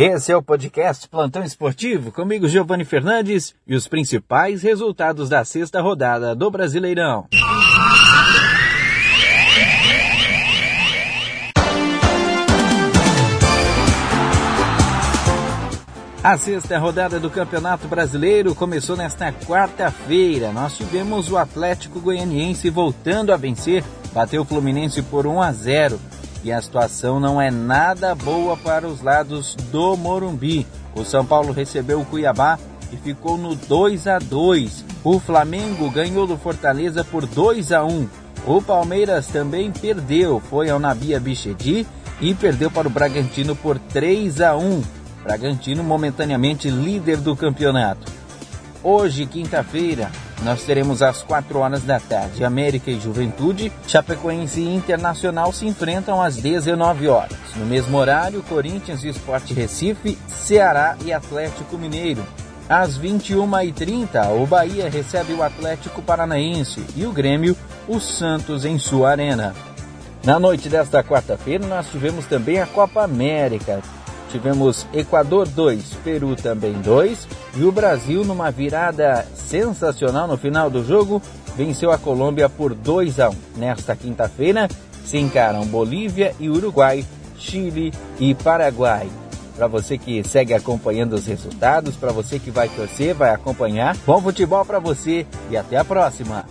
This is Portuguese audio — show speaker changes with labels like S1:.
S1: Esse é o podcast Plantão Esportivo, comigo Giovanni Fernandes e os principais resultados da sexta rodada do Brasileirão. A sexta rodada do Campeonato Brasileiro começou nesta quarta-feira. Nós tivemos o Atlético Goianiense voltando a vencer, bateu o Fluminense por 1 a 0 e a situação não é nada boa para os lados do Morumbi. O São Paulo recebeu o Cuiabá e ficou no 2 a 2. O Flamengo ganhou do Fortaleza por 2 a 1. O Palmeiras também perdeu, foi ao Nabia Bichedi e perdeu para o Bragantino por 3 a 1. Bragantino momentaneamente líder do campeonato. Hoje, quinta-feira, nós teremos às 4 horas da tarde América e Juventude, Chapecoense e Internacional se enfrentam às 19 horas. No mesmo horário, Corinthians e Sport Recife, Ceará e Atlético Mineiro. Às 21h30, o Bahia recebe o Atlético Paranaense e o Grêmio, o Santos em sua arena. Na noite desta quarta-feira, nós tivemos também a Copa América. Tivemos Equador 2, Peru também 2 e o Brasil numa virada sensacional no final do jogo venceu a Colômbia por 2 a 1. Nesta quinta-feira se encaram Bolívia e Uruguai, Chile e Paraguai. Para você que segue acompanhando os resultados, para você que vai torcer, vai acompanhar. Bom futebol para você e até a próxima.